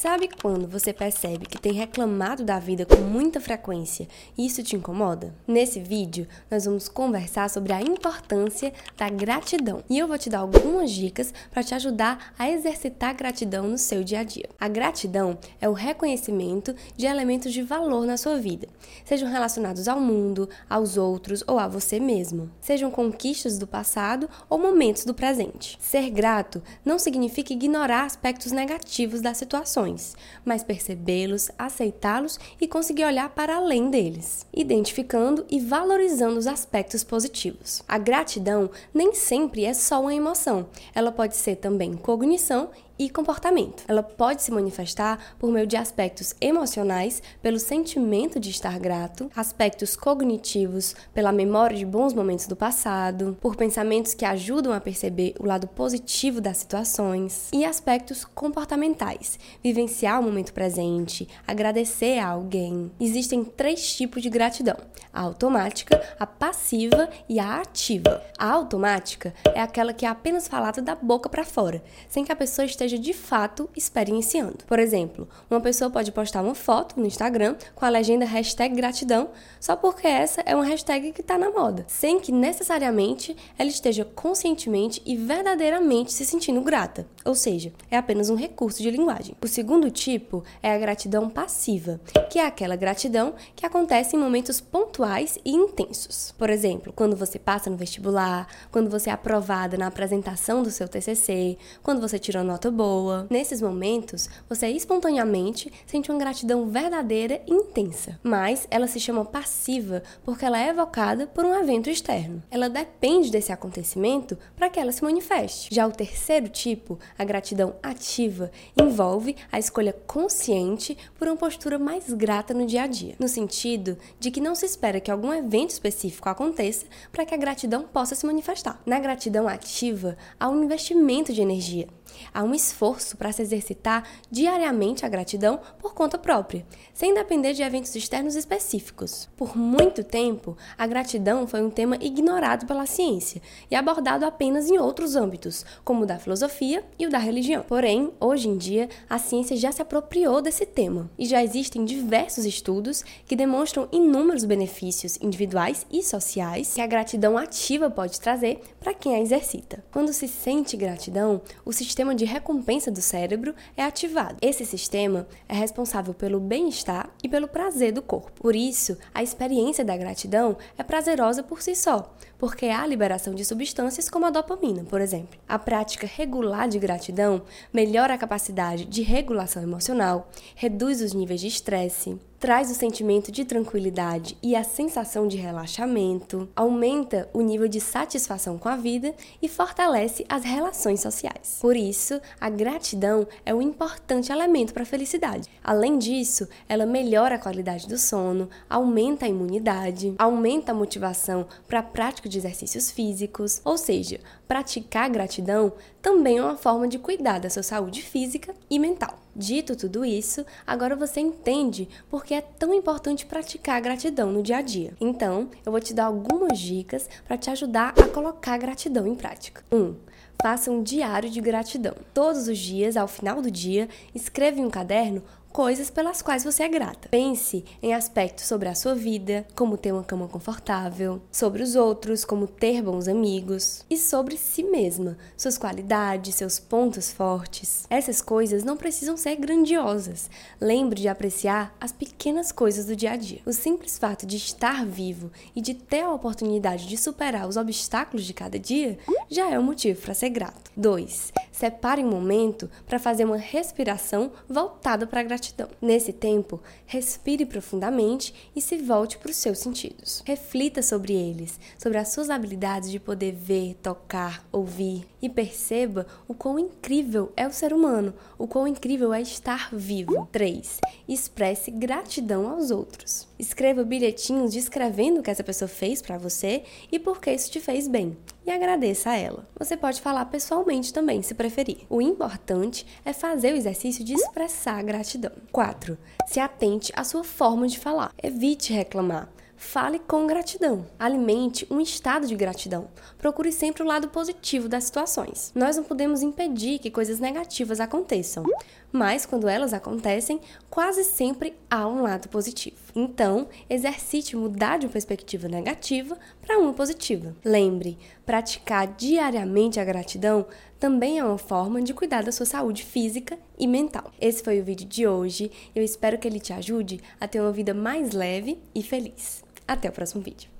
Sabe quando você percebe que tem reclamado da vida com muita frequência e isso te incomoda? Nesse vídeo, nós vamos conversar sobre a importância da gratidão e eu vou te dar algumas dicas para te ajudar a exercitar gratidão no seu dia a dia. A gratidão é o reconhecimento de elementos de valor na sua vida, sejam relacionados ao mundo, aos outros ou a você mesmo, sejam conquistas do passado ou momentos do presente. Ser grato não significa ignorar aspectos negativos das situações mas percebê-los, aceitá-los e conseguir olhar para além deles, identificando e valorizando os aspectos positivos. A gratidão nem sempre é só uma emoção, ela pode ser também cognição e comportamento. Ela pode se manifestar por meio de aspectos emocionais, pelo sentimento de estar grato, aspectos cognitivos, pela memória de bons momentos do passado, por pensamentos que ajudam a perceber o lado positivo das situações, e aspectos comportamentais, vivenciar o momento presente, agradecer a alguém. Existem três tipos de gratidão: a automática, a passiva e a ativa. A automática é aquela que é apenas falada da boca para fora, sem que a pessoa esteja esteja de fato experienciando. Por exemplo, uma pessoa pode postar uma foto no Instagram com a legenda hashtag gratidão só porque essa é uma hashtag que está na moda, sem que necessariamente ela esteja conscientemente e verdadeiramente se sentindo grata, ou seja, é apenas um recurso de linguagem. O segundo tipo é a gratidão passiva, que é aquela gratidão que acontece em momentos pontuais e intensos. Por exemplo, quando você passa no vestibular, quando você é aprovada na apresentação do seu TCC, quando você tirou nota boa. Nesses momentos, você espontaneamente sente uma gratidão verdadeira e intensa, mas ela se chama passiva porque ela é evocada por um evento externo. Ela depende desse acontecimento para que ela se manifeste. Já o terceiro tipo, a gratidão ativa, envolve a escolha consciente por uma postura mais grata no dia a dia, no sentido de que não se espera que algum evento específico aconteça para que a gratidão possa se manifestar. Na gratidão ativa, há um investimento de energia, Há um esforço para se exercitar diariamente a gratidão por conta própria, sem depender de eventos externos específicos. Por muito tempo, a gratidão foi um tema ignorado pela ciência e abordado apenas em outros âmbitos, como o da filosofia e o da religião. Porém, hoje em dia, a ciência já se apropriou desse tema e já existem diversos estudos que demonstram inúmeros benefícios individuais e sociais que a gratidão ativa pode trazer para quem a exercita. Quando se sente gratidão, o sistema de recompensa do cérebro é ativado. Esse sistema é responsável pelo bem-estar e pelo prazer do corpo. Por isso, a experiência da gratidão é prazerosa por si só, porque há liberação de substâncias como a dopamina, por exemplo. A prática regular de gratidão melhora a capacidade de regulação emocional, reduz os níveis de estresse, traz o sentimento de tranquilidade e a sensação de relaxamento, aumenta o nível de satisfação com a vida e fortalece as relações sociais. Por isso, a gratidão é um importante elemento para a felicidade. Além disso, ela melhora a qualidade do sono, aumenta a imunidade, aumenta a motivação para a prática de exercícios físicos, ou seja, praticar gratidão também é uma forma de cuidar da sua saúde física e mental. Dito tudo isso, agora você entende por que é tão importante praticar a gratidão no dia a dia. Então, eu vou te dar algumas dicas para te ajudar a colocar a gratidão em prática. 1. Um, faça um diário de gratidão. Todos os dias, ao final do dia, escreva em um caderno coisas pelas quais você é grata. Pense em aspectos sobre a sua vida, como ter uma cama confortável, sobre os outros, como ter bons amigos, e sobre si mesma, suas qualidades, seus pontos fortes. Essas coisas não precisam ser grandiosas. Lembre de apreciar as pequenas coisas do dia a dia. O simples fato de estar vivo e de ter a oportunidade de superar os obstáculos de cada dia já é um motivo para ser grato. 2. Separe um momento para fazer uma respiração voltada para a gratidão. Nesse tempo, respire profundamente e se volte para os seus sentidos. Reflita sobre eles, sobre as suas habilidades de poder ver, tocar, ouvir e perceba o quão incrível é o ser humano, o quão incrível é estar vivo. 3. Expresse gratidão aos outros. Escreva bilhetinhos descrevendo o que essa pessoa fez para você e por que isso te fez bem. E agradeça a ela. Você pode falar pessoalmente também, se preferir. O importante é fazer o exercício de expressar gratidão. 4. Se atente à sua forma de falar. Evite reclamar. Fale com gratidão. Alimente um estado de gratidão. Procure sempre o lado positivo das situações. Nós não podemos impedir que coisas negativas aconteçam, mas quando elas acontecem, quase sempre há um lado positivo. Então, exercite mudar de uma perspectiva negativa para uma positiva. Lembre, praticar diariamente a gratidão também é uma forma de cuidar da sua saúde física e mental. Esse foi o vídeo de hoje. Eu espero que ele te ajude a ter uma vida mais leve e feliz. Até o próximo vídeo.